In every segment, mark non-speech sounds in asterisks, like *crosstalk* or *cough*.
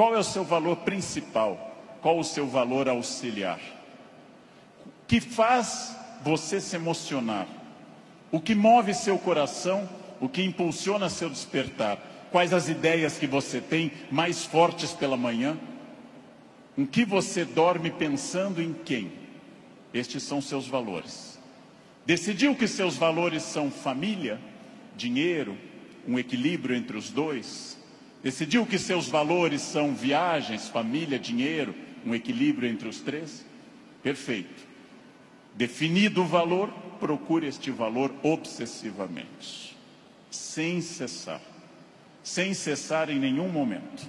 Qual é o seu valor principal? Qual o seu valor auxiliar? Que faz você se emocionar? O que move seu coração? O que impulsiona seu despertar? Quais as ideias que você tem mais fortes pela manhã? Em que você dorme pensando em quem? Estes são seus valores. Decidiu que seus valores são família, dinheiro, um equilíbrio entre os dois? Decidiu que seus valores são viagens, família, dinheiro, um equilíbrio entre os três? Perfeito. Definido o valor, procure este valor obsessivamente, sem cessar, sem cessar em nenhum momento.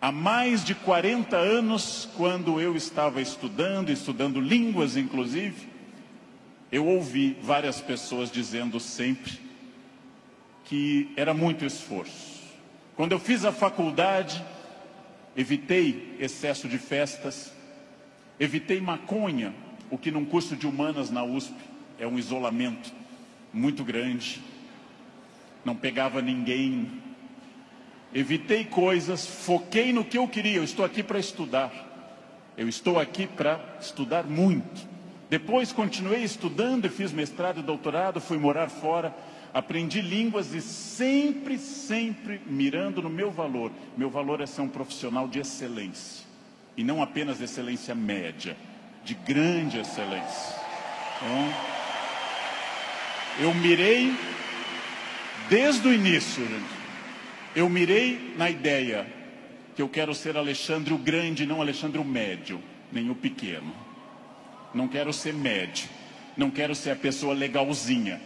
Há mais de 40 anos, quando eu estava estudando, estudando línguas inclusive, eu ouvi várias pessoas dizendo sempre que era muito esforço. Quando eu fiz a faculdade, evitei excesso de festas, evitei maconha, o que num curso de humanas na USP é um isolamento muito grande. Não pegava ninguém, evitei coisas, foquei no que eu queria. Eu estou aqui para estudar. Eu estou aqui para estudar muito. Depois continuei estudando e fiz mestrado e doutorado, fui morar fora, aprendi línguas e sempre, sempre mirando no meu valor. Meu valor é ser um profissional de excelência. E não apenas de excelência média, de grande excelência. Então, eu mirei desde o início, gente. Eu mirei na ideia que eu quero ser Alexandre o Grande, não Alexandre o Médio, nem o Pequeno. Não quero ser médio, não quero ser a pessoa legalzinha.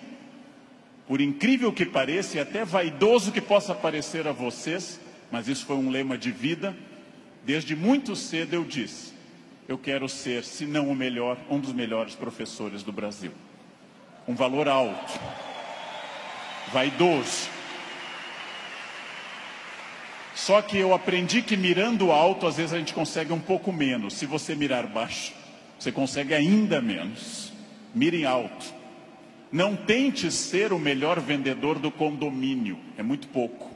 Por incrível que pareça, e até vaidoso que possa parecer a vocês, mas isso foi um lema de vida, desde muito cedo eu disse: eu quero ser, se não o melhor, um dos melhores professores do Brasil. Um valor alto, vaidoso. Só que eu aprendi que mirando alto, às vezes a gente consegue um pouco menos. Se você mirar baixo, você consegue ainda menos. Mire alto. Não tente ser o melhor vendedor do condomínio, é muito pouco.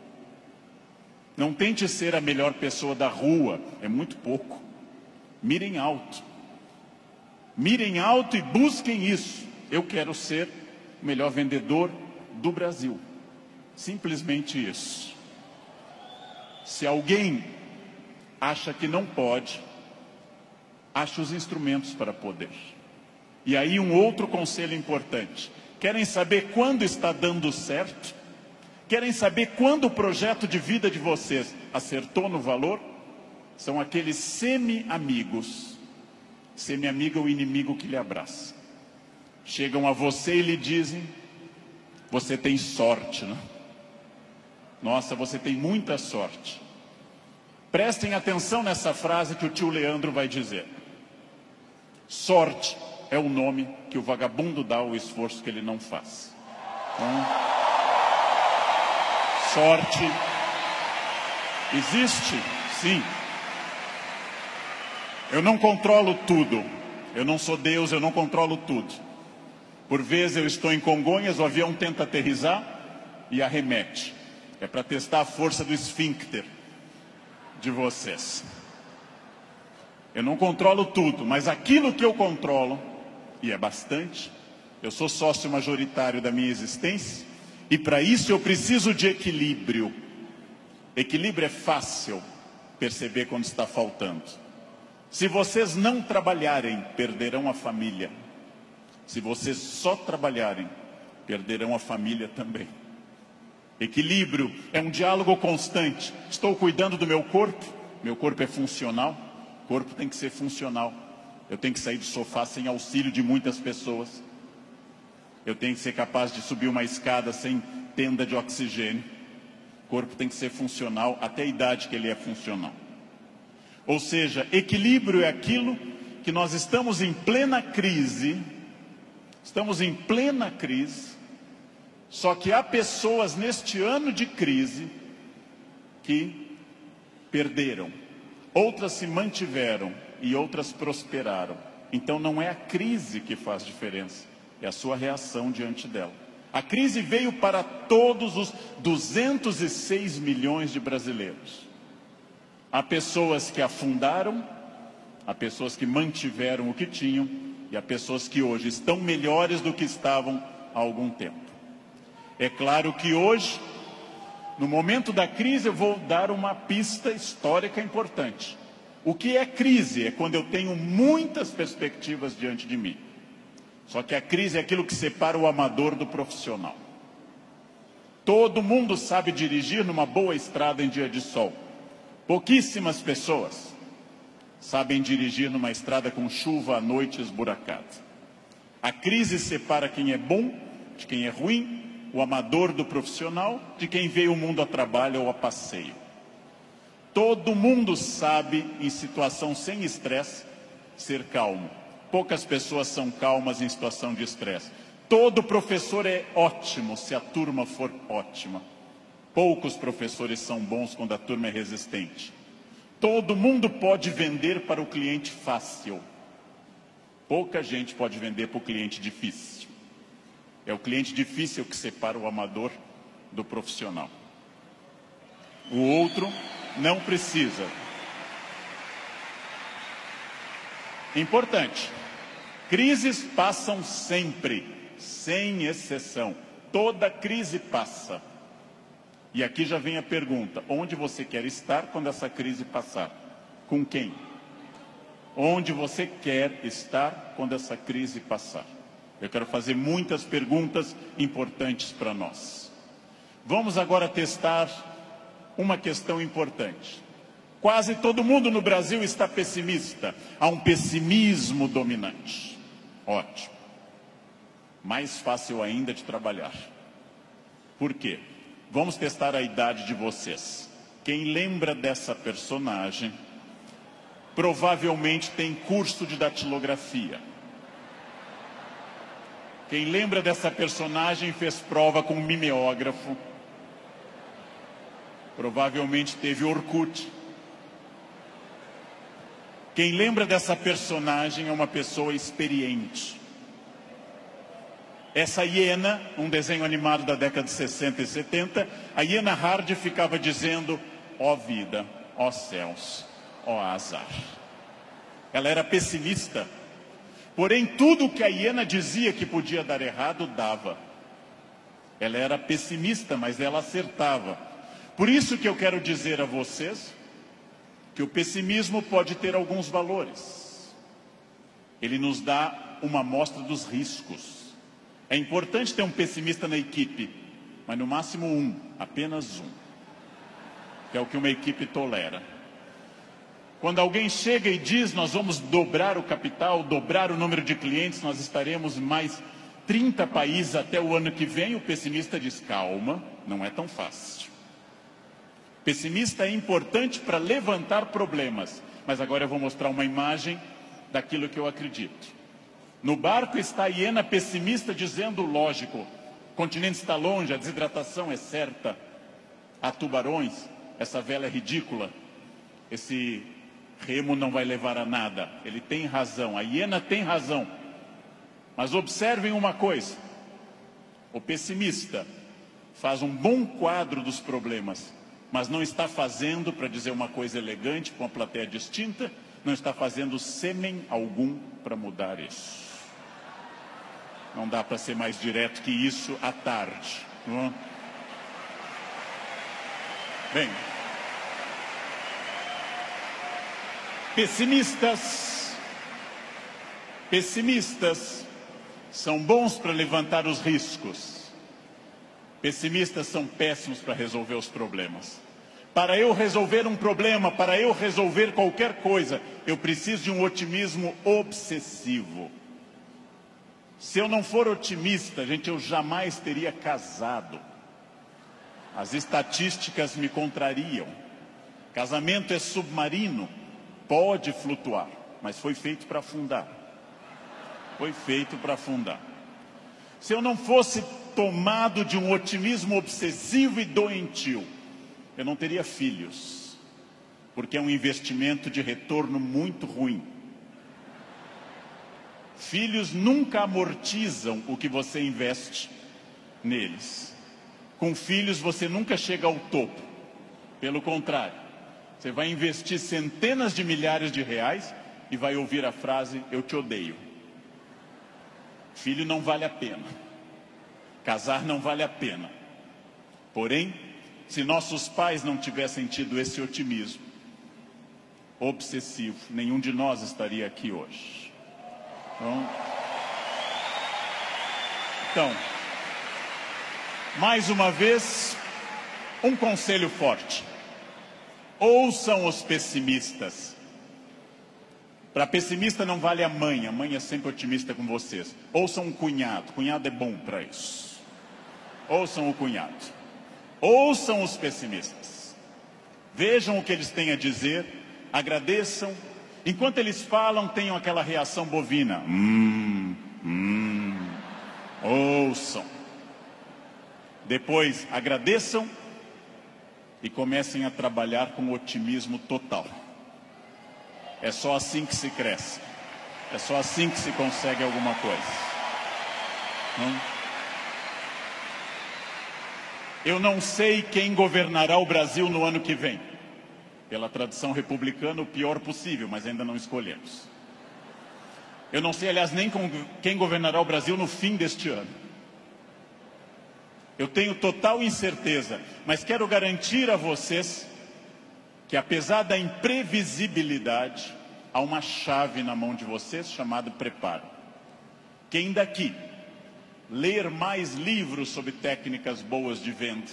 Não tente ser a melhor pessoa da rua, é muito pouco. Mirem alto. Mirem alto e busquem isso. Eu quero ser o melhor vendedor do Brasil. Simplesmente isso. Se alguém acha que não pode, ache os instrumentos para poder. E aí um outro conselho importante. Querem saber quando está dando certo? Querem saber quando o projeto de vida de vocês acertou no valor? São aqueles semi-amigos. Semi-amigo é o inimigo que lhe abraça. Chegam a você e lhe dizem: Você tem sorte, né? Nossa, você tem muita sorte. Prestem atenção nessa frase que o tio Leandro vai dizer. Sorte é o nome que o vagabundo dá ao esforço que ele não faz. Então, sorte existe, sim. Eu não controlo tudo. Eu não sou Deus, eu não controlo tudo. Por vezes eu estou em Congonhas, o avião tenta aterrizar e arremete. É para testar a força do esfíncter de vocês. Eu não controlo tudo, mas aquilo que eu controlo, e é bastante, eu sou sócio majoritário da minha existência, e para isso eu preciso de equilíbrio. Equilíbrio é fácil perceber quando está faltando. Se vocês não trabalharem, perderão a família. Se vocês só trabalharem, perderão a família também. Equilíbrio é um diálogo constante. Estou cuidando do meu corpo, meu corpo é funcional, o corpo tem que ser funcional. Eu tenho que sair do sofá sem auxílio de muitas pessoas. Eu tenho que ser capaz de subir uma escada sem tenda de oxigênio. O corpo tem que ser funcional até a idade que ele é funcional. Ou seja, equilíbrio é aquilo que nós estamos em plena crise, estamos em plena crise, só que há pessoas neste ano de crise que perderam, outras se mantiveram e outras prosperaram. Então não é a crise que faz diferença, é a sua reação diante dela. A crise veio para todos os 206 milhões de brasileiros. Há pessoas que afundaram, há pessoas que mantiveram o que tinham e há pessoas que hoje estão melhores do que estavam há algum tempo. É claro que hoje, no momento da crise, eu vou dar uma pista histórica importante. O que é crise? É quando eu tenho muitas perspectivas diante de mim. Só que a crise é aquilo que separa o amador do profissional. Todo mundo sabe dirigir numa boa estrada em dia de sol. Pouquíssimas pessoas sabem dirigir numa estrada com chuva à noite esburacada. A crise separa quem é bom de quem é ruim, o amador do profissional, de quem veio o mundo a trabalho ou a passeio. Todo mundo sabe, em situação sem estresse, ser calmo. Poucas pessoas são calmas em situação de estresse. Todo professor é ótimo se a turma for ótima. Poucos professores são bons quando a turma é resistente. Todo mundo pode vender para o cliente fácil. Pouca gente pode vender para o cliente difícil. É o cliente difícil que separa o amador do profissional. O outro não precisa. Importante. Crises passam sempre, sem exceção. Toda crise passa. E aqui já vem a pergunta: onde você quer estar quando essa crise passar? Com quem? Onde você quer estar quando essa crise passar? Eu quero fazer muitas perguntas importantes para nós. Vamos agora testar uma questão importante. Quase todo mundo no Brasil está pessimista. Há um pessimismo dominante. Ótimo. Mais fácil ainda de trabalhar. Por quê? Vamos testar a idade de vocês. Quem lembra dessa personagem provavelmente tem curso de datilografia. Quem lembra dessa personagem fez prova com um mimeógrafo. Provavelmente teve Orkut. Quem lembra dessa personagem é uma pessoa experiente. Essa hiena, um desenho animado da década de 60 e 70, a hiena Hard ficava dizendo: ó oh vida, ó oh céus, ó oh azar. Ela era pessimista, porém tudo que a hiena dizia que podia dar errado, dava. Ela era pessimista, mas ela acertava. Por isso que eu quero dizer a vocês que o pessimismo pode ter alguns valores. Ele nos dá uma amostra dos riscos. É importante ter um pessimista na equipe, mas no máximo um, apenas um, que é o que uma equipe tolera. Quando alguém chega e diz nós vamos dobrar o capital, dobrar o número de clientes, nós estaremos mais 30 países até o ano que vem, o pessimista diz calma, não é tão fácil. Pessimista é importante para levantar problemas, mas agora eu vou mostrar uma imagem daquilo que eu acredito. No barco está a hiena pessimista dizendo lógico, o continente está longe, a desidratação é certa, há tubarões, essa vela é ridícula, esse remo não vai levar a nada. Ele tem razão, a hiena tem razão. Mas observem uma coisa: o pessimista faz um bom quadro dos problemas, mas não está fazendo, para dizer uma coisa elegante, com uma plateia distinta, não está fazendo sêmen algum para mudar isso. Não dá para ser mais direto que isso à tarde. Não? É? Bem, pessimistas, pessimistas são bons para levantar os riscos Pessimistas são péssimos para resolver os problemas. Para eu resolver um problema, para eu resolver qualquer coisa, eu preciso de um otimismo obsessivo. Se eu não for otimista, gente, eu jamais teria casado. As estatísticas me contrariam. Casamento é submarino, pode flutuar, mas foi feito para afundar. Foi feito para afundar. Se eu não fosse tomado de um otimismo obsessivo e doentio, eu não teria filhos, porque é um investimento de retorno muito ruim. Filhos nunca amortizam o que você investe neles. Com filhos você nunca chega ao topo. Pelo contrário, Você vai investir centenas de milhares de reais e vai ouvir a frase: Eu te odeio. Filho não vale a pena. Casar não vale a pena. Porém, se nossos pais não tivessem tido esse otimismo obsessivo, nenhum de nós estaria aqui hoje. Então, então mais uma vez, um conselho forte. Ouçam os pessimistas. Para pessimista não vale a mãe, a mãe é sempre otimista com vocês. Ouçam um cunhado, cunhado é bom para isso. Ouçam o cunhado. Ouçam os pessimistas. Vejam o que eles têm a dizer, agradeçam. Enquanto eles falam, tenham aquela reação bovina. Hum, hum. Ouçam. Depois agradeçam e comecem a trabalhar com otimismo total. É só assim que se cresce. É só assim que se consegue alguma coisa. Não? Eu não sei quem governará o Brasil no ano que vem. Pela tradição republicana, o pior possível, mas ainda não escolhemos. Eu não sei, aliás, nem quem governará o Brasil no fim deste ano. Eu tenho total incerteza, mas quero garantir a vocês que, apesar da imprevisibilidade, há uma chave na mão de vocês chamada preparo. Quem daqui ler mais livros sobre técnicas boas de venda,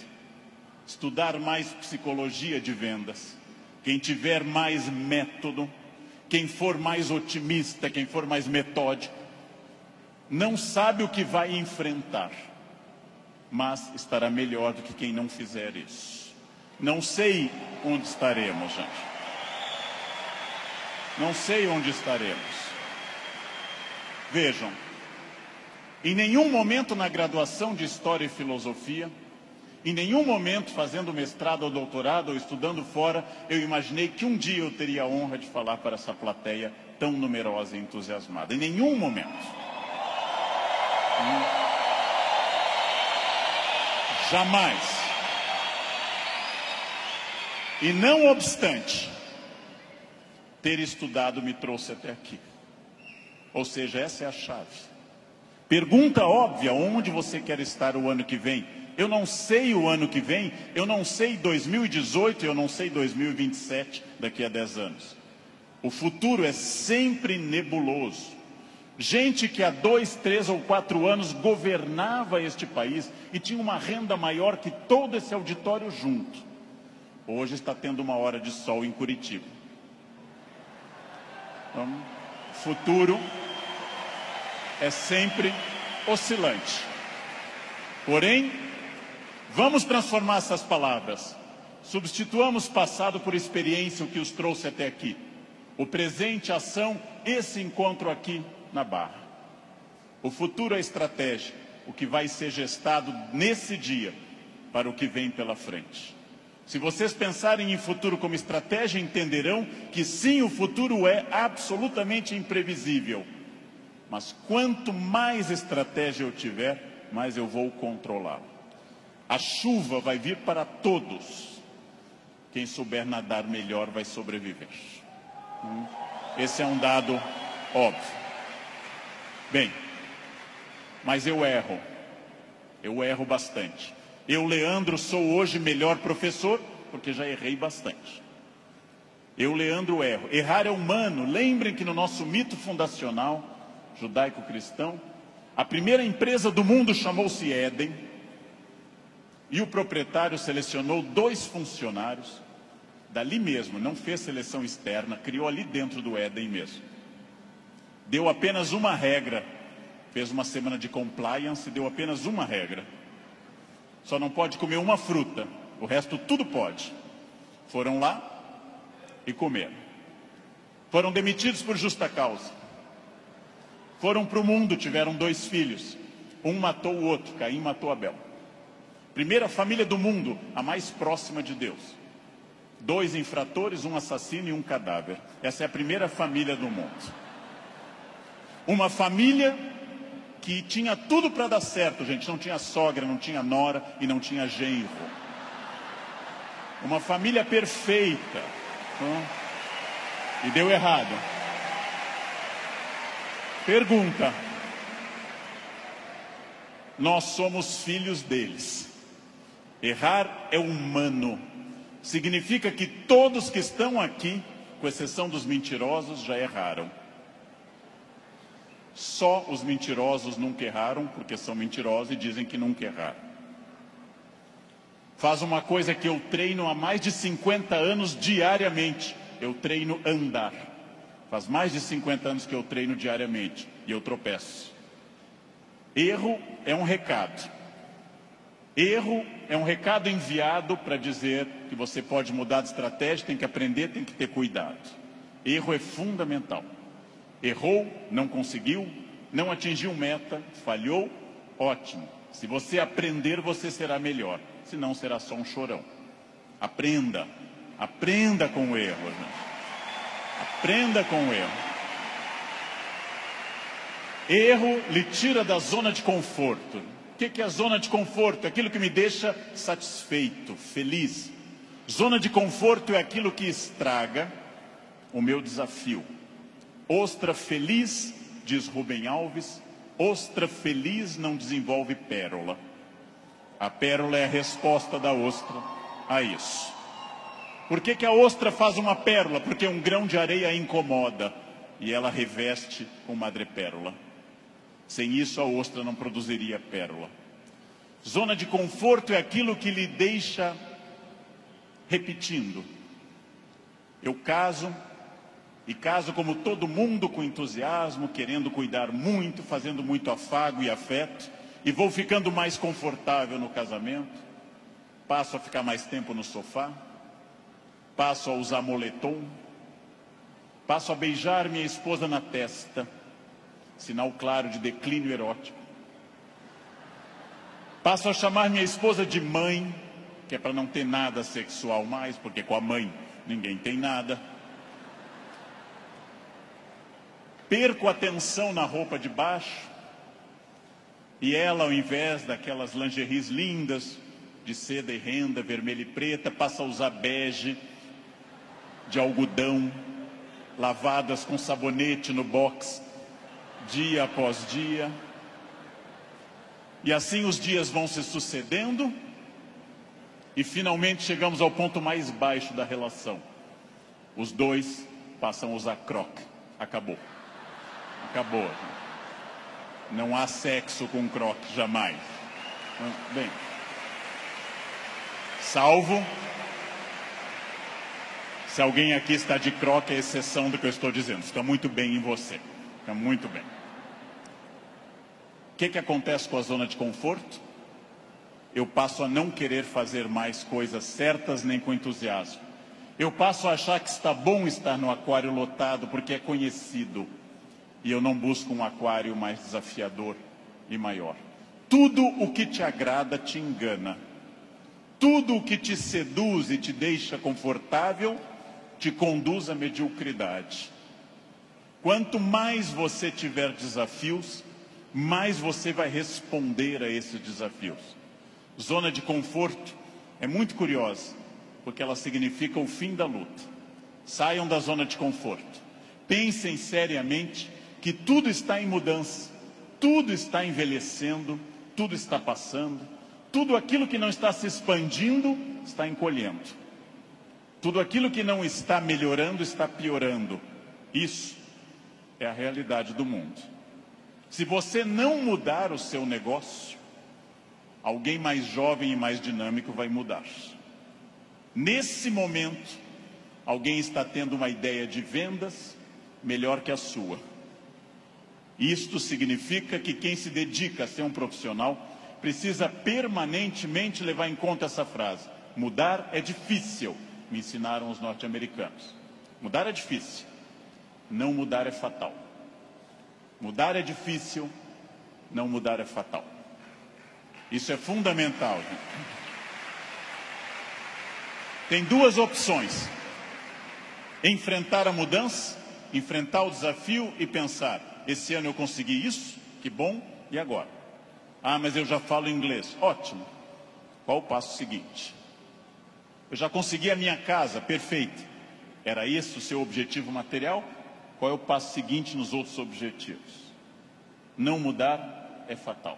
estudar mais psicologia de vendas, quem tiver mais método, quem for mais otimista, quem for mais metódico, não sabe o que vai enfrentar mas estará melhor do que quem não fizer isso. Não sei onde estaremos, gente. Não sei onde estaremos. Vejam, em nenhum momento na graduação de História e Filosofia, em nenhum momento fazendo mestrado ou doutorado ou estudando fora, eu imaginei que um dia eu teria a honra de falar para essa plateia tão numerosa e entusiasmada. Em nenhum momento. Hum. Jamais. E não obstante, ter estudado me trouxe até aqui. Ou seja, essa é a chave. Pergunta óbvia: onde você quer estar o ano que vem? Eu não sei o ano que vem, eu não sei 2018, eu não sei 2027, daqui a 10 anos. O futuro é sempre nebuloso. Gente que há dois, três ou quatro anos governava este país e tinha uma renda maior que todo esse auditório junto. Hoje está tendo uma hora de sol em Curitiba. Então, futuro é sempre oscilante. Porém, vamos transformar essas palavras. Substituamos passado por experiência, o que os trouxe até aqui. O presente, ação, esse encontro aqui na barra. O futuro é estratégia, o que vai ser gestado nesse dia para o que vem pela frente. Se vocês pensarem em futuro como estratégia, entenderão que sim, o futuro é absolutamente imprevisível. Mas quanto mais estratégia eu tiver, mais eu vou controlá-lo. A chuva vai vir para todos. Quem souber nadar melhor vai sobreviver. Hum? Esse é um dado óbvio. Bem, mas eu erro. Eu erro bastante. Eu, Leandro, sou hoje melhor professor porque já errei bastante. Eu, Leandro, erro. Errar é humano. Lembrem que no nosso mito fundacional judaico-cristão, a primeira empresa do mundo chamou-se Éden. E o proprietário selecionou dois funcionários dali mesmo, não fez seleção externa, criou ali dentro do Éden mesmo deu apenas uma regra, fez uma semana de compliance e deu apenas uma regra. Só não pode comer uma fruta, o resto tudo pode. Foram lá e comeram. Foram demitidos por justa causa. Foram para o mundo, tiveram dois filhos. Um matou o outro, Caim matou Abel. Primeira família do mundo, a mais próxima de Deus. Dois infratores, um assassino e um cadáver. Essa é a primeira família do mundo. Uma família que tinha tudo para dar certo, gente. Não tinha sogra, não tinha nora e não tinha genro. Uma família perfeita. E deu errado. Pergunta. Nós somos filhos deles. Errar é humano. Significa que todos que estão aqui, com exceção dos mentirosos, já erraram. Só os mentirosos nunca erraram, porque são mentirosos e dizem que nunca erraram. Faz uma coisa que eu treino há mais de 50 anos diariamente. Eu treino andar. Faz mais de 50 anos que eu treino diariamente e eu tropeço. Erro é um recado. Erro é um recado enviado para dizer que você pode mudar de estratégia, tem que aprender, tem que ter cuidado. Erro é fundamental. Errou, não conseguiu, não atingiu meta, falhou, ótimo. Se você aprender, você será melhor. Senão será só um chorão. Aprenda, aprenda com o erro. Aprenda com o erro. Erro lhe tira da zona de conforto. O que é a zona de conforto? É aquilo que me deixa satisfeito, feliz. Zona de conforto é aquilo que estraga o meu desafio. Ostra feliz, diz Rubem Alves, ostra feliz não desenvolve pérola. A pérola é a resposta da ostra a isso. Por que, que a ostra faz uma pérola? Porque um grão de areia a incomoda e ela reveste com madrepérola. Sem isso, a ostra não produziria pérola. Zona de conforto é aquilo que lhe deixa repetindo. Eu caso, e caso como todo mundo com entusiasmo, querendo cuidar muito, fazendo muito afago e afeto, e vou ficando mais confortável no casamento, passo a ficar mais tempo no sofá, passo a usar moletom, passo a beijar minha esposa na testa, sinal claro de declínio erótico. Passo a chamar minha esposa de mãe, que é para não ter nada sexual mais, porque com a mãe ninguém tem nada. Perco a atenção na roupa de baixo, e ela, ao invés daquelas lingeries lindas, de seda e renda, vermelha e preta, passa a usar bege, de algodão, lavadas com sabonete no box, dia após dia. E assim os dias vão se sucedendo e finalmente chegamos ao ponto mais baixo da relação. Os dois passam a usar croque. Acabou. Acabou. Não há sexo com croque, jamais. Bem, salvo se alguém aqui está de croque, é exceção do que eu estou dizendo. Está muito bem em você. Está muito bem. O que, que acontece com a zona de conforto? Eu passo a não querer fazer mais coisas certas nem com entusiasmo. Eu passo a achar que está bom estar no aquário lotado porque é conhecido. E eu não busco um aquário mais desafiador e maior. Tudo o que te agrada te engana. Tudo o que te seduz e te deixa confortável te conduz à mediocridade. Quanto mais você tiver desafios, mais você vai responder a esses desafios. Zona de conforto é muito curiosa, porque ela significa o fim da luta. Saiam da zona de conforto. Pensem seriamente que tudo está em mudança, tudo está envelhecendo, tudo está passando, tudo aquilo que não está se expandindo está encolhendo. Tudo aquilo que não está melhorando está piorando. Isso é a realidade do mundo. Se você não mudar o seu negócio, alguém mais jovem e mais dinâmico vai mudar. Nesse momento, alguém está tendo uma ideia de vendas melhor que a sua. Isto significa que quem se dedica a ser um profissional precisa permanentemente levar em conta essa frase: mudar é difícil me ensinaram os norte-americanos. Mudar é difícil, não mudar é fatal. Mudar é difícil, não mudar é fatal. Isso é fundamental. Tem duas opções: enfrentar a mudança, enfrentar o desafio e pensar: esse ano eu consegui isso, que bom, e agora? Ah, mas eu já falo inglês. Ótimo. Qual o passo seguinte? Eu já consegui a minha casa, perfeito. Era esse o seu objetivo material? Qual é o passo seguinte nos outros objetivos? Não mudar é fatal.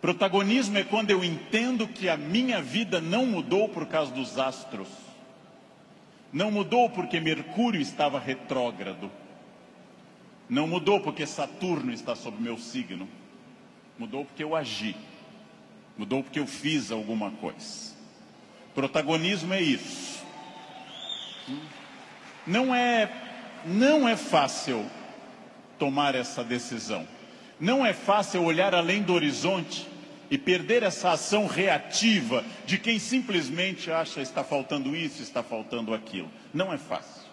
Protagonismo é quando eu entendo que a minha vida não mudou por causa dos astros. Não mudou porque Mercúrio estava retrógrado. Não mudou porque Saturno está sob meu signo. Mudou porque eu agi. Mudou porque eu fiz alguma coisa. Protagonismo é isso. Não é não é fácil tomar essa decisão. Não é fácil olhar além do horizonte e perder essa ação reativa de quem simplesmente acha está faltando isso, está faltando aquilo. Não é fácil.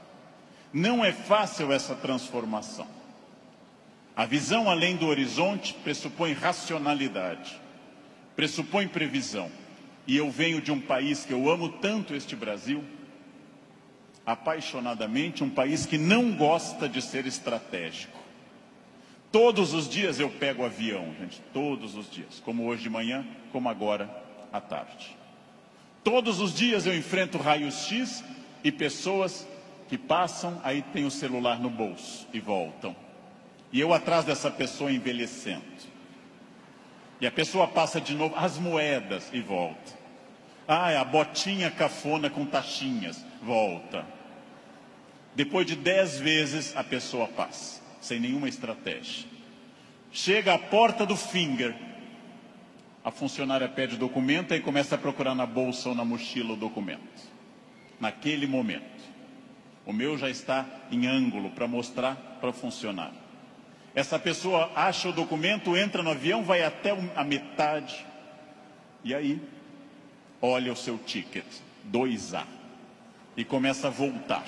Não é fácil essa transformação. A visão além do horizonte pressupõe racionalidade, pressupõe previsão. E eu venho de um país que eu amo tanto este Brasil, apaixonadamente, um país que não gosta de ser estratégico. Todos os dias eu pego avião, gente, todos os dias, como hoje de manhã, como agora à tarde. Todos os dias eu enfrento raios-x e pessoas que passam, aí tem o celular no bolso e voltam. E eu atrás dessa pessoa envelhecendo. E a pessoa passa de novo as moedas e volta. Ah, é a botinha cafona com taxinhas, volta. Depois de dez vezes, a pessoa passa, sem nenhuma estratégia. Chega à porta do finger, a funcionária pede o documento e começa a procurar na bolsa ou na mochila o documento. Naquele momento. O meu já está em ângulo para mostrar para o funcionário. Essa pessoa acha o documento, entra no avião, vai até a metade. E aí, olha o seu ticket, 2A. E começa a voltar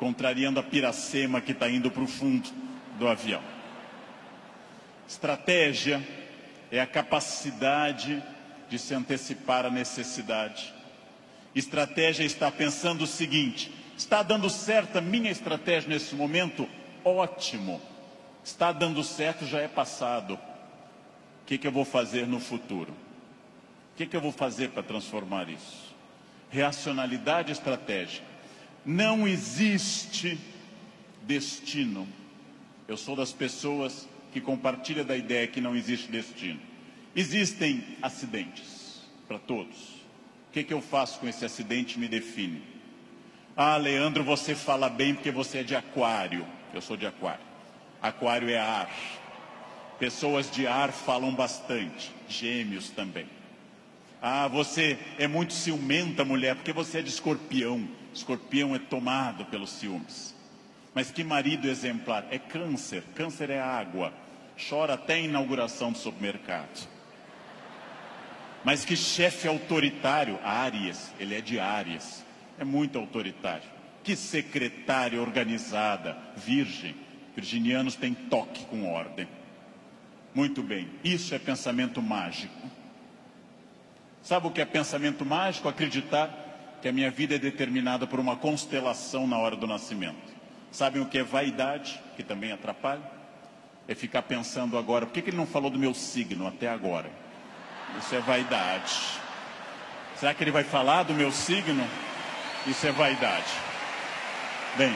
contrariando a piracema que está indo para o fundo do avião. Estratégia é a capacidade de se antecipar à necessidade. Estratégia está pensando o seguinte: está dando certo a minha estratégia nesse momento? Ótimo. Está dando certo, já é passado. O que, que eu vou fazer no futuro? O que, que eu vou fazer para transformar isso? Reacionalidade estratégica. Não existe destino. Eu sou das pessoas que compartilha da ideia que não existe destino. Existem acidentes para todos. O que, que eu faço com esse acidente me define. Ah, Leandro, você fala bem porque você é de aquário. Eu sou de aquário. Aquário é ar. Pessoas de ar falam bastante. Gêmeos também. Ah, você é muito ciumenta, mulher, porque você é de escorpião. Escorpião é tomado pelos ciúmes. Mas que marido exemplar? É câncer. Câncer é água. Chora até a inauguração do supermercado. Mas que chefe autoritário? Áries. Ele é de Áries. É muito autoritário. Que secretária organizada, virgem. Virginianos têm toque com ordem. Muito bem. Isso é pensamento mágico. Sabe o que é pensamento mágico? Acreditar que a minha vida é determinada por uma constelação na hora do nascimento. Sabem o que é vaidade, que também atrapalha? É ficar pensando agora, por que, que ele não falou do meu signo até agora? Isso é vaidade. Será que ele vai falar do meu signo? Isso é vaidade. Bem,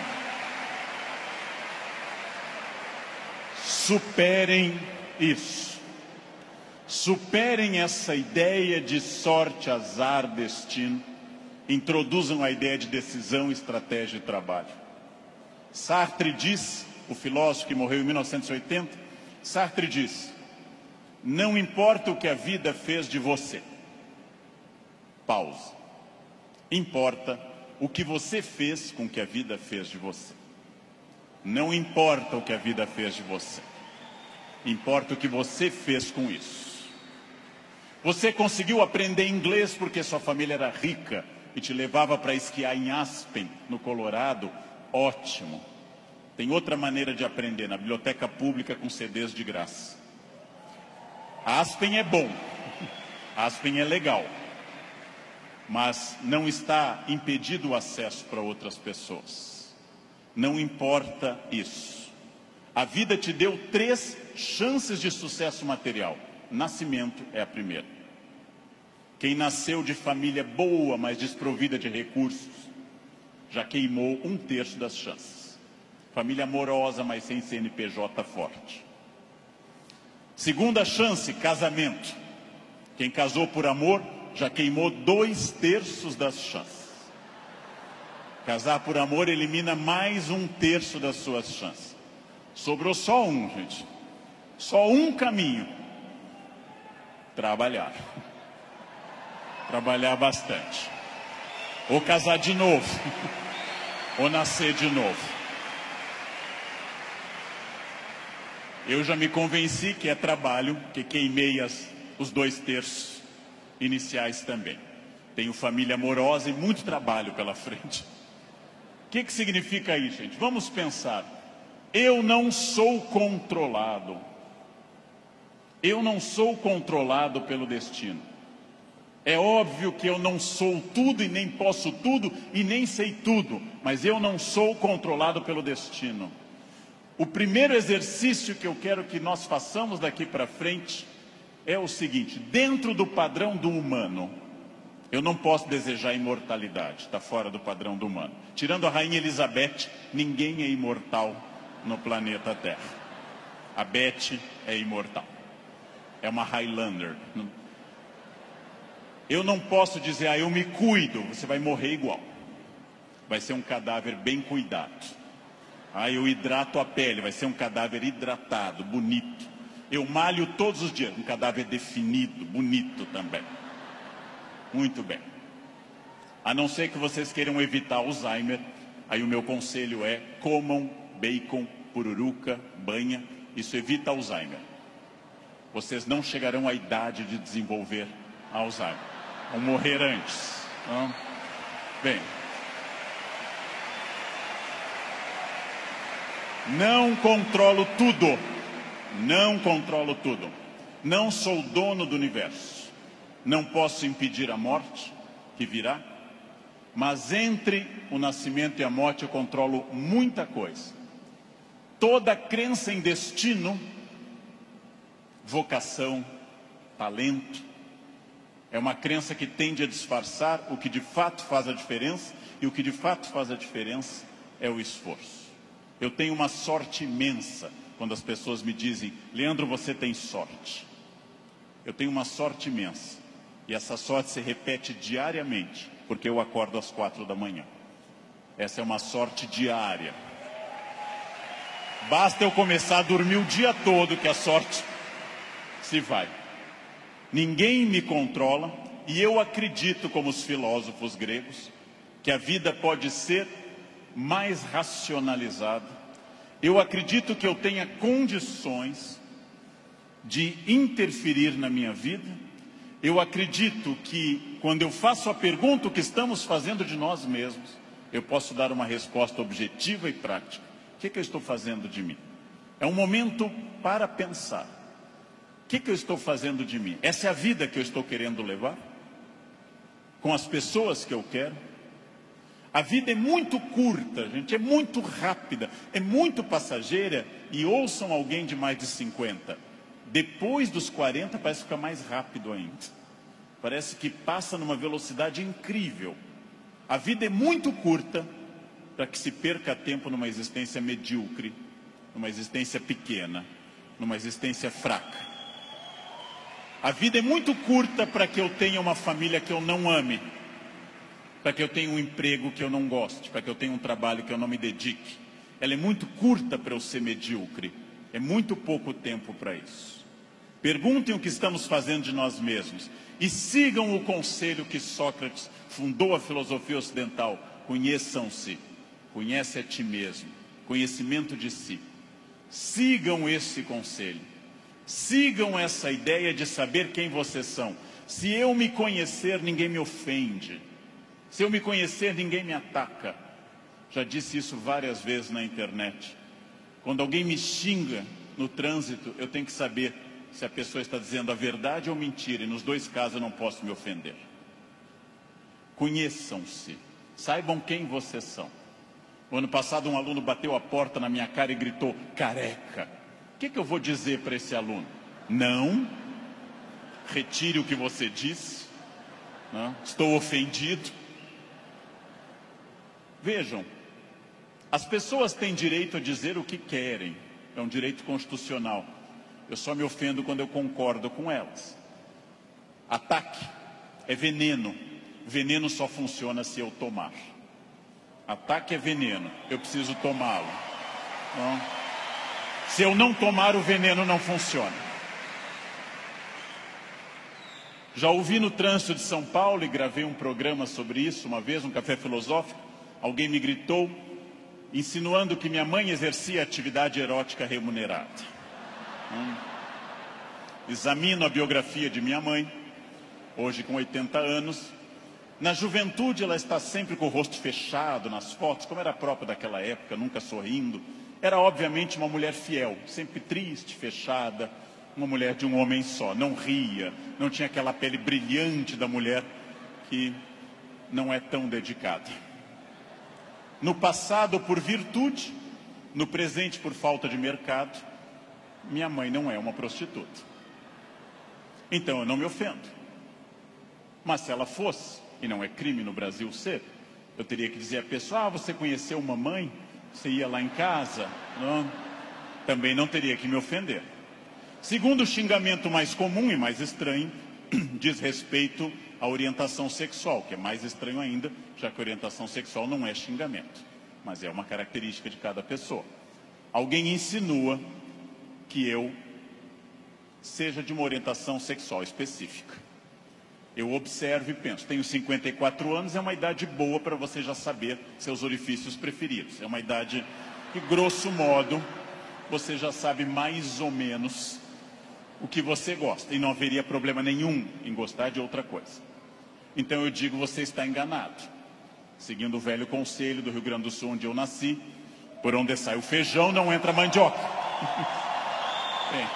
superem isso. Superem essa ideia de sorte, azar, destino introduzam a ideia de decisão, estratégia e trabalho. Sartre diz, o filósofo que morreu em 1980, Sartre diz: Não importa o que a vida fez de você. Pausa. Importa o que você fez com que a vida fez de você. Não importa o que a vida fez de você. Importa o que você fez com isso. Você conseguiu aprender inglês porque sua família era rica e te levava para esquiar em Aspen, no Colorado, ótimo. Tem outra maneira de aprender, na biblioteca pública com CDs de graça. Aspen é bom, Aspen é legal, mas não está impedido o acesso para outras pessoas. Não importa isso. A vida te deu três chances de sucesso material. Nascimento é a primeira. Quem nasceu de família boa, mas desprovida de recursos, já queimou um terço das chances. Família amorosa, mas sem CNPJ forte. Segunda chance, casamento. Quem casou por amor já queimou dois terços das chances. Casar por amor elimina mais um terço das suas chances. Sobrou só um, gente. Só um caminho: trabalhar. Trabalhar bastante. Ou casar de novo. Ou nascer de novo. Eu já me convenci que é trabalho, que queimei as, os dois terços iniciais também. Tenho família amorosa e muito trabalho pela frente. O que, que significa isso, gente? Vamos pensar. Eu não sou controlado. Eu não sou controlado pelo destino. É óbvio que eu não sou tudo e nem posso tudo e nem sei tudo, mas eu não sou controlado pelo destino. O primeiro exercício que eu quero que nós façamos daqui para frente é o seguinte: dentro do padrão do humano, eu não posso desejar imortalidade, está fora do padrão do humano. Tirando a rainha Elizabeth, ninguém é imortal no planeta Terra. A Beth é imortal. É uma Highlander. Eu não posso dizer, ah, eu me cuido, você vai morrer igual. Vai ser um cadáver bem cuidado. Ah, eu hidrato a pele, vai ser um cadáver hidratado, bonito. Eu malho todos os dias, um cadáver definido, bonito também. Muito bem. A não ser que vocês queiram evitar Alzheimer, aí o meu conselho é comam bacon, pururuca, banha, isso evita Alzheimer. Vocês não chegarão à idade de desenvolver Alzheimer. Vão morrer antes. Então, bem. Não controlo tudo. Não controlo tudo. Não sou dono do universo. Não posso impedir a morte que virá. Mas entre o nascimento e a morte eu controlo muita coisa. Toda crença em destino, vocação, talento, é uma crença que tende a disfarçar o que de fato faz a diferença, e o que de fato faz a diferença é o esforço. Eu tenho uma sorte imensa quando as pessoas me dizem, Leandro, você tem sorte. Eu tenho uma sorte imensa. E essa sorte se repete diariamente, porque eu acordo às quatro da manhã. Essa é uma sorte diária. Basta eu começar a dormir o dia todo que a sorte se vai. Ninguém me controla e eu acredito, como os filósofos gregos, que a vida pode ser mais racionalizada eu acredito que eu tenha condições de interferir na minha vida. Eu acredito que quando eu faço a pergunta o que estamos fazendo de nós mesmos, eu posso dar uma resposta objetiva e prática. O que, que eu estou fazendo de mim? É um momento para pensar. Que, que eu estou fazendo de mim? Essa é a vida que eu estou querendo levar? Com as pessoas que eu quero? A vida é muito curta, gente, é muito rápida, é muito passageira. E ouçam alguém de mais de 50. Depois dos 40 parece ficar mais rápido ainda. Parece que passa numa velocidade incrível. A vida é muito curta para que se perca tempo numa existência medíocre, numa existência pequena, numa existência fraca. A vida é muito curta para que eu tenha uma família que eu não ame para que eu tenha um emprego que eu não goste, para que eu tenha um trabalho que eu não me dedique. Ela é muito curta para eu ser medíocre. É muito pouco tempo para isso. Perguntem o que estamos fazendo de nós mesmos e sigam o conselho que Sócrates fundou a filosofia ocidental. Conheçam-se, conhece a ti mesmo, conhecimento de si. Sigam esse conselho. Sigam essa ideia de saber quem vocês são. Se eu me conhecer, ninguém me ofende. Se eu me conhecer, ninguém me ataca. Já disse isso várias vezes na internet. Quando alguém me xinga no trânsito, eu tenho que saber se a pessoa está dizendo a verdade ou mentira, e nos dois casos eu não posso me ofender. Conheçam-se, saibam quem vocês são. O ano passado, um aluno bateu a porta na minha cara e gritou: careca. Que, que eu vou dizer para esse aluno? Não, retire o que você disse, não, estou ofendido. Vejam, as pessoas têm direito a dizer o que querem, é um direito constitucional. Eu só me ofendo quando eu concordo com elas. Ataque é veneno. Veneno só funciona se eu tomar. Ataque é veneno, eu preciso tomá-lo. Se eu não tomar, o veneno não funciona. Já ouvi no trânsito de São Paulo e gravei um programa sobre isso uma vez, um café filosófico. Alguém me gritou, insinuando que minha mãe exercia atividade erótica remunerada. Hum. Examino a biografia de minha mãe, hoje com 80 anos. Na juventude, ela está sempre com o rosto fechado nas fotos, como era próprio daquela época, nunca sorrindo. Era, obviamente, uma mulher fiel, sempre triste, fechada, uma mulher de um homem só. Não ria, não tinha aquela pele brilhante da mulher que não é tão dedicada. No passado, por virtude, no presente, por falta de mercado, minha mãe não é uma prostituta. Então eu não me ofendo. Mas se ela fosse, e não é crime no Brasil ser, eu teria que dizer à pessoa: ah, você conheceu uma mãe? Você ia lá em casa? Não. Também não teria que me ofender. Segundo xingamento mais comum e mais estranho, *clears throat* diz respeito à orientação sexual, que é mais estranho ainda, já que orientação sexual não é xingamento, mas é uma característica de cada pessoa. Alguém insinua que eu seja de uma orientação sexual específica. Eu observo e penso, tenho 54 anos, é uma idade boa para você já saber seus orifícios preferidos. É uma idade que, grosso modo, você já sabe mais ou menos o que você gosta. E não haveria problema nenhum em gostar de outra coisa. Então eu digo, você está enganado. Seguindo o velho conselho do Rio Grande do Sul, onde eu nasci, por onde sai o feijão, não entra mandioca. *laughs* bem,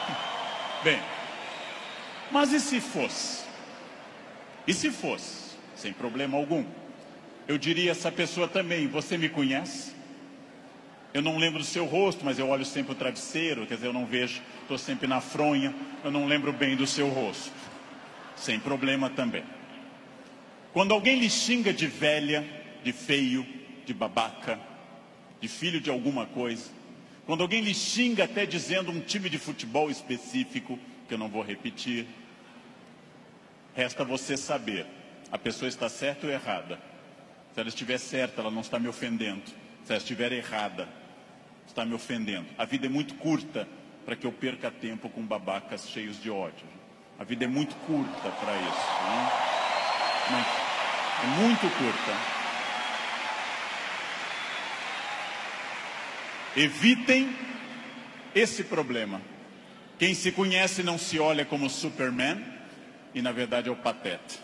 bem, mas e se fosse? E se fosse? Sem problema algum. Eu diria essa pessoa também, você me conhece? Eu não lembro do seu rosto, mas eu olho sempre o travesseiro, quer dizer, eu não vejo, estou sempre na fronha, eu não lembro bem do seu rosto. Sem problema também. Quando alguém lhe xinga de velha, de feio, de babaca, de filho de alguma coisa, quando alguém lhe xinga até dizendo um time de futebol específico, que eu não vou repetir, resta você saber, a pessoa está certa ou errada. Se ela estiver certa, ela não está me ofendendo. Se ela estiver errada, está me ofendendo. A vida é muito curta para que eu perca tempo com babacas cheios de ódio. A vida é muito curta para isso. Né? É muito curta. Evitem esse problema. Quem se conhece não se olha como Superman e na verdade é o pateta.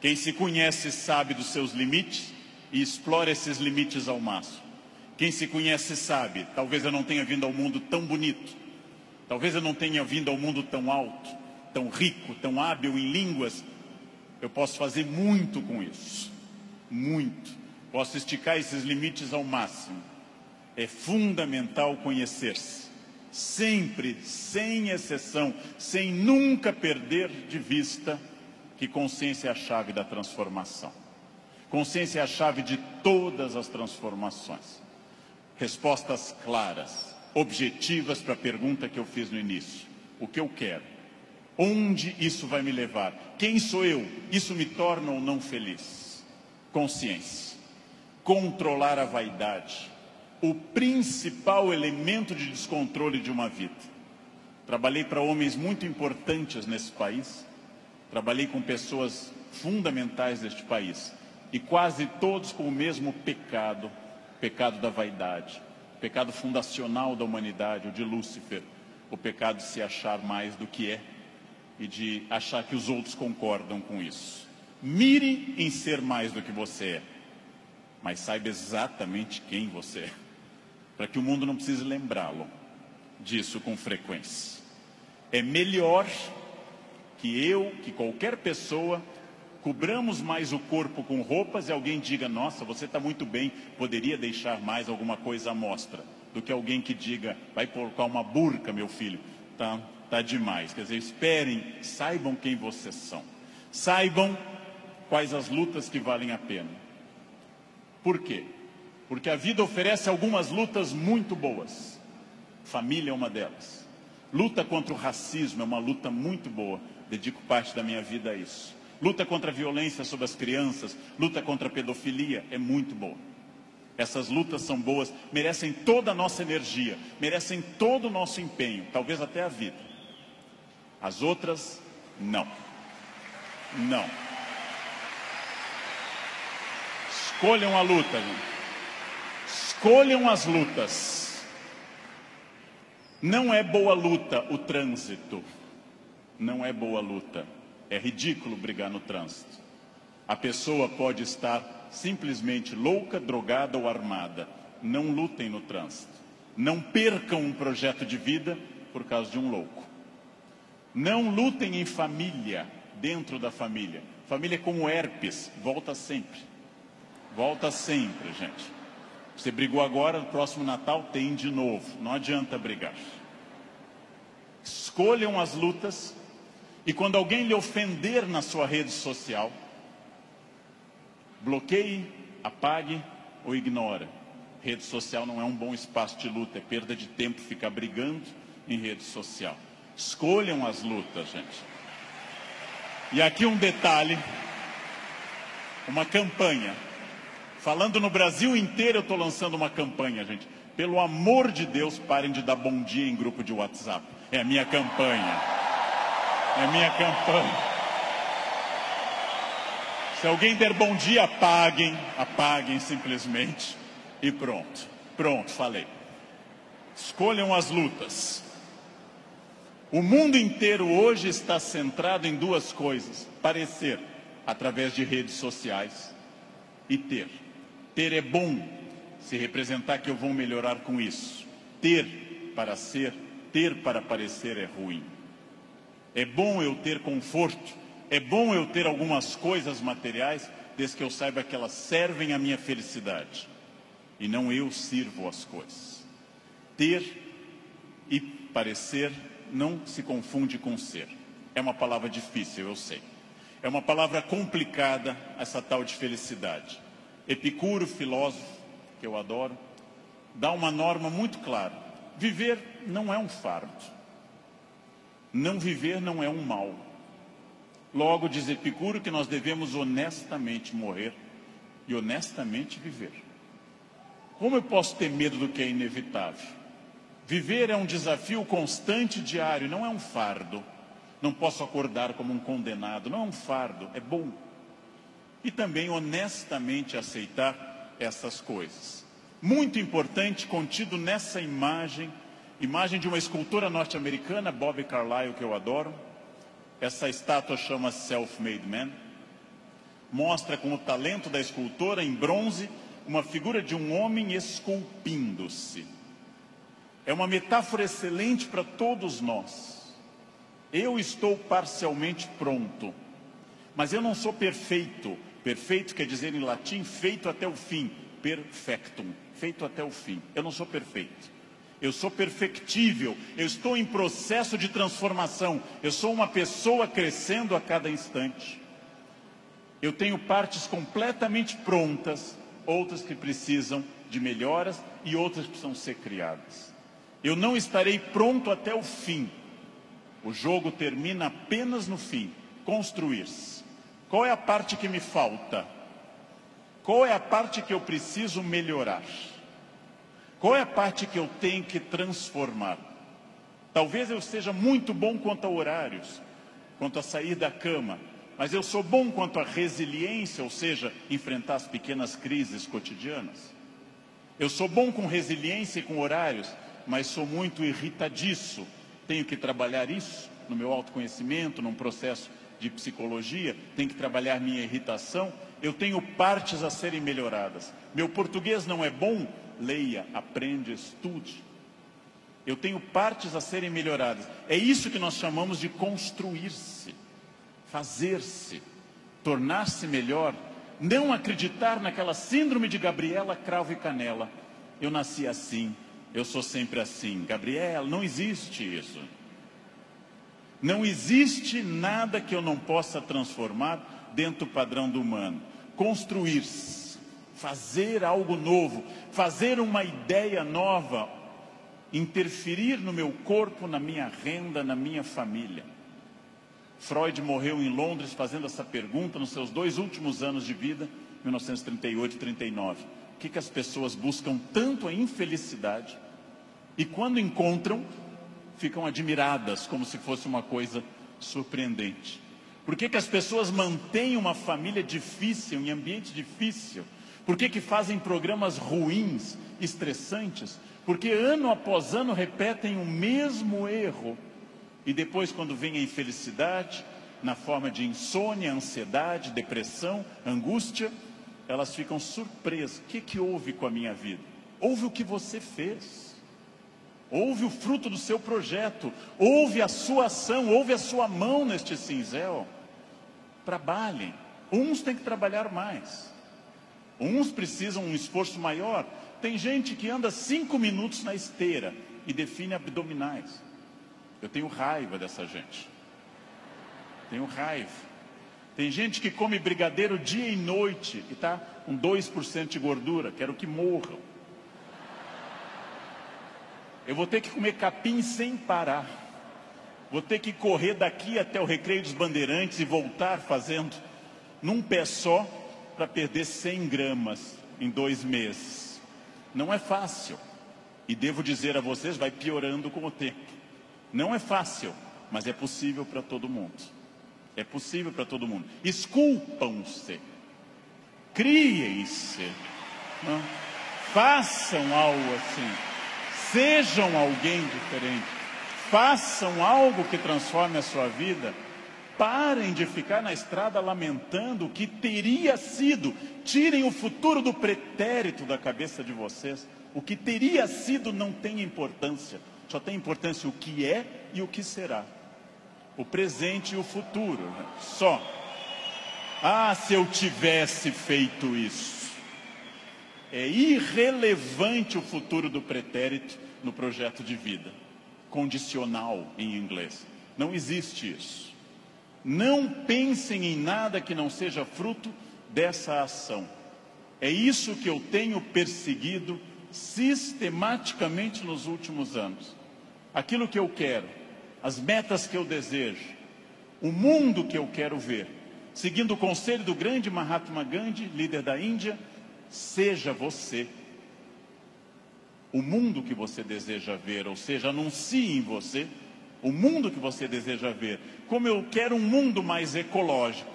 Quem se conhece sabe dos seus limites e explora esses limites ao máximo. Quem se conhece sabe, talvez eu não tenha vindo ao mundo tão bonito, talvez eu não tenha vindo ao mundo tão alto, tão rico, tão hábil em línguas. Eu posso fazer muito com isso, muito. Posso esticar esses limites ao máximo. É fundamental conhecer-se, sempre, sem exceção, sem nunca perder de vista que consciência é a chave da transformação. Consciência é a chave de todas as transformações respostas claras, objetivas para a pergunta que eu fiz no início: o que eu quero? Onde isso vai me levar? Quem sou eu? Isso me torna ou não feliz? Consciência. Controlar a vaidade. O principal elemento de descontrole de uma vida. Trabalhei para homens muito importantes nesse país. Trabalhei com pessoas fundamentais deste país. E quase todos com o mesmo pecado pecado da vaidade, pecado fundacional da humanidade, o de Lúcifer, o pecado de se achar mais do que é e de achar que os outros concordam com isso. Mire em ser mais do que você é, mas saiba exatamente quem você é, para que o mundo não precise lembrá-lo disso com frequência. É melhor que eu, que qualquer pessoa, cobramos mais o corpo com roupas e alguém diga, nossa, você está muito bem, poderia deixar mais alguma coisa à mostra, do que alguém que diga, vai colocar uma burca, meu filho, tá, tá demais. Quer dizer, esperem, saibam quem vocês são, saibam quais as lutas que valem a pena. Por quê? Porque a vida oferece algumas lutas muito boas. Família é uma delas. Luta contra o racismo é uma luta muito boa. Dedico parte da minha vida a isso. Luta contra a violência sobre as crianças, luta contra a pedofilia é muito boa. Essas lutas são boas, merecem toda a nossa energia, merecem todo o nosso empenho, talvez até a vida. As outras, não. Não. Escolham a luta, gente. Escolham as lutas. Não é boa luta o trânsito. Não é boa luta. É ridículo brigar no trânsito. A pessoa pode estar simplesmente louca, drogada ou armada. Não lutem no trânsito. Não percam um projeto de vida por causa de um louco. Não lutem em família, dentro da família. Família é como herpes, volta sempre. Volta sempre, gente. Você brigou agora, no próximo Natal tem de novo. Não adianta brigar. Escolham as lutas e quando alguém lhe ofender na sua rede social, bloqueie, apague ou ignore. Rede social não é um bom espaço de luta, é perda de tempo ficar brigando em rede social. Escolham as lutas, gente. E aqui um detalhe, uma campanha. Falando no Brasil inteiro, eu estou lançando uma campanha, gente. Pelo amor de Deus, parem de dar bom dia em grupo de WhatsApp. É a minha campanha. É minha campanha. Se alguém der bom dia, apaguem, apaguem simplesmente e pronto. Pronto, falei. Escolham as lutas. O mundo inteiro hoje está centrado em duas coisas: parecer através de redes sociais e ter. Ter é bom se representar que eu vou melhorar com isso. Ter para ser, ter para parecer é ruim. É bom eu ter conforto, é bom eu ter algumas coisas materiais, desde que eu saiba que elas servem à minha felicidade e não eu sirvo as coisas. Ter e parecer não se confunde com ser. É uma palavra difícil, eu sei. É uma palavra complicada, essa tal de felicidade. Epicuro, filósofo, que eu adoro, dá uma norma muito clara: viver não é um fardo. Não viver não é um mal. Logo, diz Epicuro que nós devemos honestamente morrer e honestamente viver. Como eu posso ter medo do que é inevitável? Viver é um desafio constante diário, não é um fardo. Não posso acordar como um condenado, não é um fardo, é bom. E também honestamente aceitar essas coisas. Muito importante contido nessa imagem Imagem de uma escultora norte-americana, Bob Carlyle, que eu adoro. Essa estátua chama Self-Made Man. Mostra com o talento da escultora, em bronze, uma figura de um homem esculpindo-se. É uma metáfora excelente para todos nós. Eu estou parcialmente pronto, mas eu não sou perfeito. Perfeito quer dizer em latim feito até o fim, perfectum, feito até o fim. Eu não sou perfeito eu sou perfectível, eu estou em processo de transformação, eu sou uma pessoa crescendo a cada instante. Eu tenho partes completamente prontas, outras que precisam de melhoras e outras que precisam ser criadas. Eu não estarei pronto até o fim. O jogo termina apenas no fim construir-se. Qual é a parte que me falta? Qual é a parte que eu preciso melhorar? Qual é a parte que eu tenho que transformar? Talvez eu seja muito bom quanto a horários, quanto a sair da cama, mas eu sou bom quanto a resiliência, ou seja, enfrentar as pequenas crises cotidianas. Eu sou bom com resiliência e com horários, mas sou muito irritadiço. Tenho que trabalhar isso no meu autoconhecimento, num processo de psicologia, tenho que trabalhar minha irritação. Eu tenho partes a serem melhoradas. Meu português não é bom, leia, aprende, estude. Eu tenho partes a serem melhoradas. É isso que nós chamamos de construir-se, fazer-se, tornar-se melhor. Não acreditar naquela síndrome de Gabriela, cravo e canela. Eu nasci assim, eu sou sempre assim. Gabriela, não existe isso. Não existe nada que eu não possa transformar dentro do padrão do humano. Construir-se fazer algo novo, fazer uma ideia nova, interferir no meu corpo, na minha renda, na minha família. Freud morreu em Londres fazendo essa pergunta nos seus dois últimos anos de vida, 1938 e 39. O que, que as pessoas buscam tanto a infelicidade e quando encontram, ficam admiradas como se fosse uma coisa surpreendente? Por que, que as pessoas mantêm uma família difícil, em ambiente difícil? Por que, que fazem programas ruins, estressantes? Porque ano após ano repetem o mesmo erro. E depois, quando vem a infelicidade, na forma de insônia, ansiedade, depressão, angústia, elas ficam surpresas. O que, que houve com a minha vida? Houve o que você fez. Houve o fruto do seu projeto. Houve a sua ação. Houve a sua mão neste cinzel. Trabalhem. Uns têm que trabalhar mais. Uns precisam um esforço maior. Tem gente que anda cinco minutos na esteira e define abdominais. Eu tenho raiva dessa gente. Tenho raiva. Tem gente que come brigadeiro dia e noite e está com 2% de gordura, quero que morram. Eu vou ter que comer capim sem parar. Vou ter que correr daqui até o Recreio dos Bandeirantes e voltar fazendo num pé só para perder 100 gramas em dois meses. Não é fácil. E devo dizer a vocês, vai piorando com o tempo. Não é fácil, mas é possível para todo mundo. É possível para todo mundo. Esculpam-se. Criem-se. Façam algo assim. Sejam alguém diferente. Façam algo que transforme a sua vida. Parem de ficar na estrada lamentando o que teria sido. Tirem o futuro do pretérito da cabeça de vocês. O que teria sido não tem importância. Só tem importância o que é e o que será o presente e o futuro, só. Ah, se eu tivesse feito isso. É irrelevante o futuro do pretérito no projeto de vida. Condicional em inglês. Não existe isso. Não pensem em nada que não seja fruto dessa ação. É isso que eu tenho perseguido sistematicamente nos últimos anos. Aquilo que eu quero as metas que eu desejo, o mundo que eu quero ver. Seguindo o conselho do grande Mahatma Gandhi, líder da Índia, seja você o mundo que você deseja ver, ou seja, anuncie em você o mundo que você deseja ver. Como eu quero um mundo mais ecológico,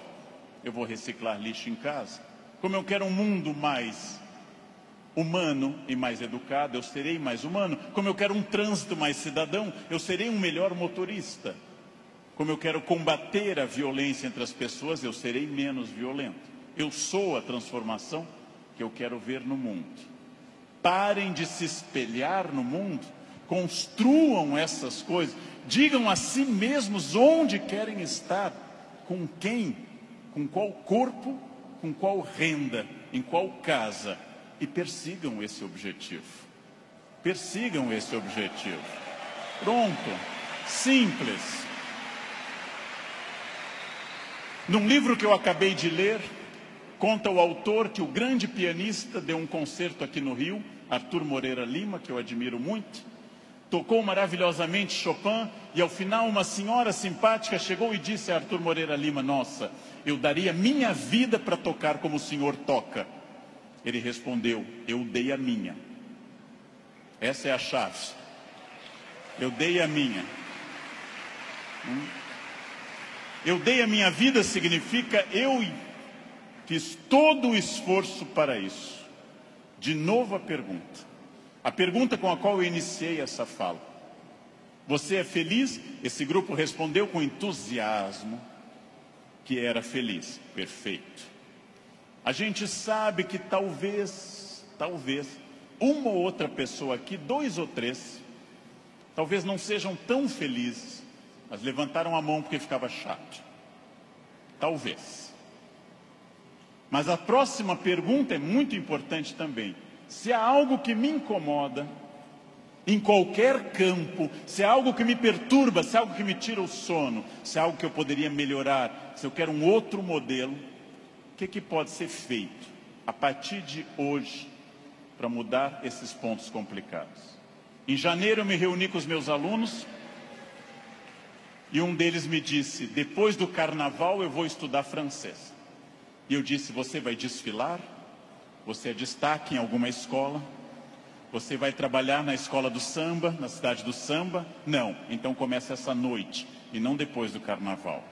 eu vou reciclar lixo em casa. Como eu quero um mundo mais humano e mais educado, eu serei mais humano. Como eu quero um trânsito mais cidadão, eu serei um melhor motorista. Como eu quero combater a violência entre as pessoas, eu serei menos violento. Eu sou a transformação que eu quero ver no mundo. Parem de se espelhar no mundo, construam essas coisas, digam a si mesmos onde querem estar, com quem, com qual corpo, com qual renda, em qual casa e persigam esse objetivo. Persigam esse objetivo. Pronto. Simples. Num livro que eu acabei de ler, conta o autor que o grande pianista deu um concerto aqui no Rio, Arthur Moreira Lima, que eu admiro muito, tocou maravilhosamente Chopin e ao final uma senhora simpática chegou e disse a Arthur Moreira Lima: Nossa, eu daria minha vida para tocar como o senhor toca. Ele respondeu: Eu dei a minha. Essa é a chave. Eu dei a minha. Hum? Eu dei a minha vida significa eu fiz todo o esforço para isso. De novo a pergunta. A pergunta com a qual eu iniciei essa fala. Você é feliz? Esse grupo respondeu com entusiasmo que era feliz. Perfeito. A gente sabe que talvez, talvez, uma ou outra pessoa aqui, dois ou três, talvez não sejam tão felizes, mas levantaram a mão porque ficava chato. Talvez. Mas a próxima pergunta é muito importante também. Se há algo que me incomoda, em qualquer campo, se há algo que me perturba, se há algo que me tira o sono, se há algo que eu poderia melhorar, se eu quero um outro modelo, que, que pode ser feito? a partir de hoje, para mudar esses pontos complicados. Em janeiro, eu me reuni com os meus alunos e um deles me disse: depois do carnaval, eu vou estudar francês. E eu disse: você vai desfilar? Você é destaque em alguma escola? Você vai trabalhar na escola do samba, na cidade do samba? Não. Então começa essa noite e não depois do carnaval.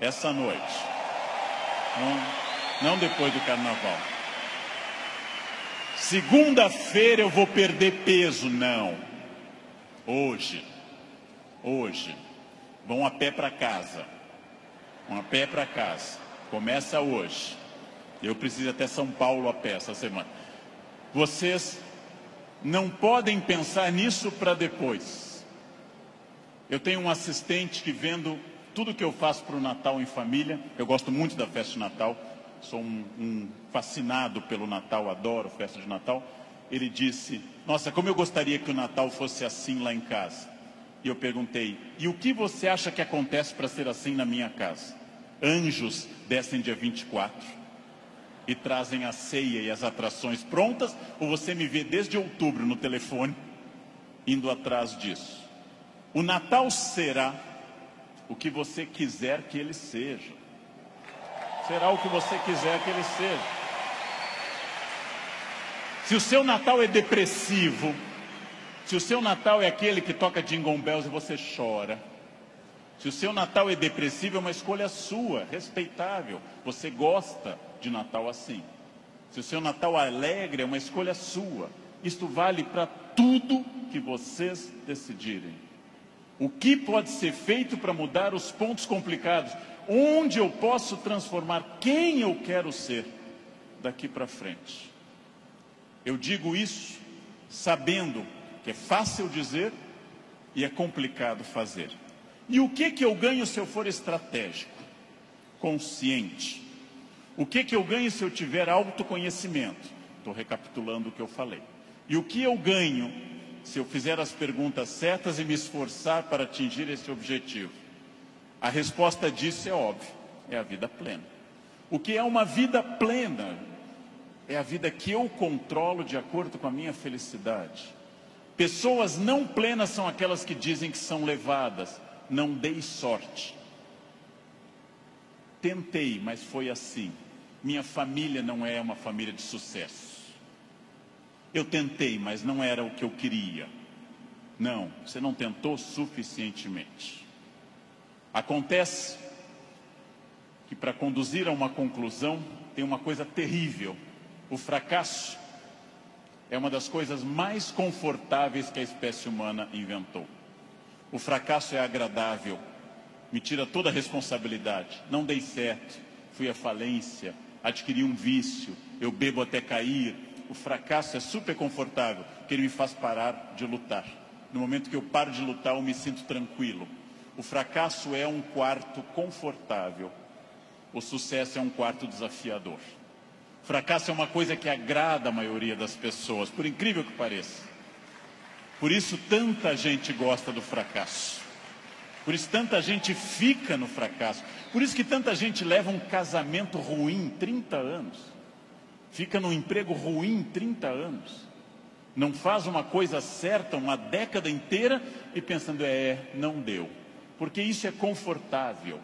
Essa noite. Não, não depois do carnaval. Segunda-feira eu vou perder peso? Não. Hoje. Hoje. Vão a pé para casa. Vão a pé para casa. Começa hoje. Eu preciso ir até São Paulo a pé essa semana. Vocês não podem pensar nisso para depois. Eu tenho um assistente que vendo tudo que eu faço para o Natal em família, eu gosto muito da festa de Natal, sou um, um fascinado pelo Natal, adoro festa de Natal. Ele disse: Nossa, como eu gostaria que o Natal fosse assim lá em casa. E eu perguntei: E o que você acha que acontece para ser assim na minha casa? Anjos descem dia 24 e trazem a ceia e as atrações prontas, ou você me vê desde outubro no telefone indo atrás disso? O Natal será o que você quiser que ele seja. Será o que você quiser que ele seja. Se o seu Natal é depressivo, se o seu Natal é aquele que toca Jingle Bells e você chora, se o seu Natal é depressivo, é uma escolha sua, respeitável. Você gosta de Natal assim. Se o seu Natal é alegre, é uma escolha sua. Isto vale para tudo que vocês decidirem. O que pode ser feito para mudar os pontos complicados? Onde eu posso transformar quem eu quero ser daqui para frente? Eu digo isso sabendo que é fácil dizer e é complicado fazer. E o que que eu ganho se eu for estratégico, consciente? O que, que eu ganho se eu tiver autoconhecimento? Estou recapitulando o que eu falei. E o que eu ganho se eu fizer as perguntas certas e me esforçar para atingir esse objetivo? A resposta disso é óbvia: é a vida plena. O que é uma vida plena? É a vida que eu controlo de acordo com a minha felicidade. Pessoas não plenas são aquelas que dizem que são levadas. Não dei sorte. Tentei, mas foi assim. Minha família não é uma família de sucesso. Eu tentei, mas não era o que eu queria. Não, você não tentou suficientemente. Acontece que para conduzir a uma conclusão tem uma coisa terrível. O fracasso é uma das coisas mais confortáveis que a espécie humana inventou. O fracasso é agradável, me tira toda a responsabilidade. Não dei certo, fui à falência, adquiri um vício, eu bebo até cair. O fracasso é super confortável, porque ele me faz parar de lutar. No momento que eu paro de lutar, eu me sinto tranquilo. O fracasso é um quarto confortável. O sucesso é um quarto desafiador. O fracasso é uma coisa que agrada a maioria das pessoas, por incrível que pareça. Por isso tanta gente gosta do fracasso. Por isso tanta gente fica no fracasso. Por isso que tanta gente leva um casamento ruim 30 anos. Fica num emprego ruim 30 anos. Não faz uma coisa certa uma década inteira e pensando, é, não deu. Porque isso é confortável.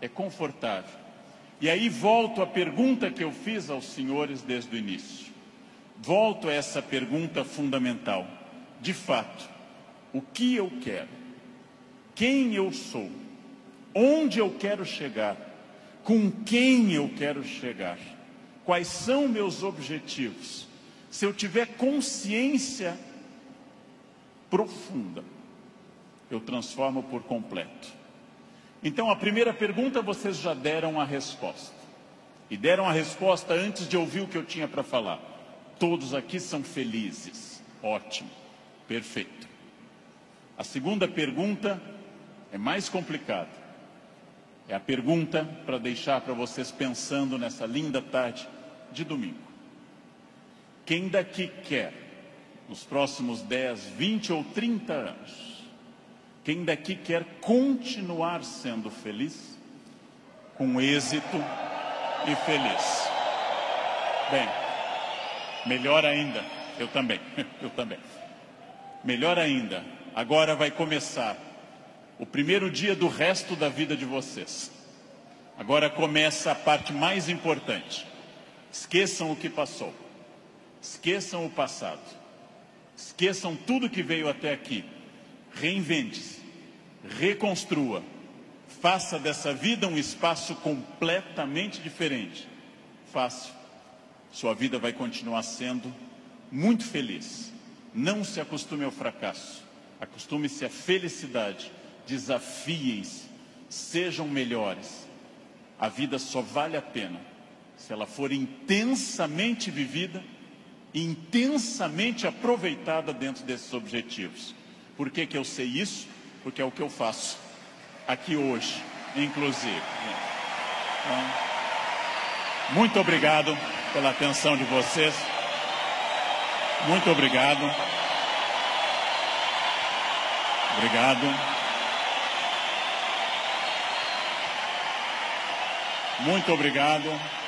É confortável. E aí volto à pergunta que eu fiz aos senhores desde o início. Volto a essa pergunta fundamental. De fato, o que eu quero? quem eu sou, onde eu quero chegar, com quem eu quero chegar, quais são meus objetivos. Se eu tiver consciência profunda, eu transformo por completo. Então, a primeira pergunta vocês já deram a resposta. E deram a resposta antes de ouvir o que eu tinha para falar. Todos aqui são felizes. Ótimo. Perfeito. A segunda pergunta é mais complicado. É a pergunta para deixar para vocês pensando nessa linda tarde de domingo. Quem daqui quer, nos próximos 10, 20 ou 30 anos, quem daqui quer continuar sendo feliz, com êxito e feliz? Bem, Melhor ainda, eu também, *laughs* eu também. Melhor ainda, agora vai começar o primeiro dia do resto da vida de vocês. Agora começa a parte mais importante. Esqueçam o que passou. Esqueçam o passado. Esqueçam tudo que veio até aqui. Reinvente-se. Reconstrua. Faça dessa vida um espaço completamente diferente. Fácil. Sua vida vai continuar sendo muito feliz. Não se acostume ao fracasso. Acostume-se à felicidade desafiem-se, sejam melhores. A vida só vale a pena se ela for intensamente vivida intensamente aproveitada dentro desses objetivos. Por que, que eu sei isso? Porque é o que eu faço aqui hoje, inclusive. Então, muito obrigado pela atenção de vocês. Muito obrigado. Obrigado. Muito obrigado.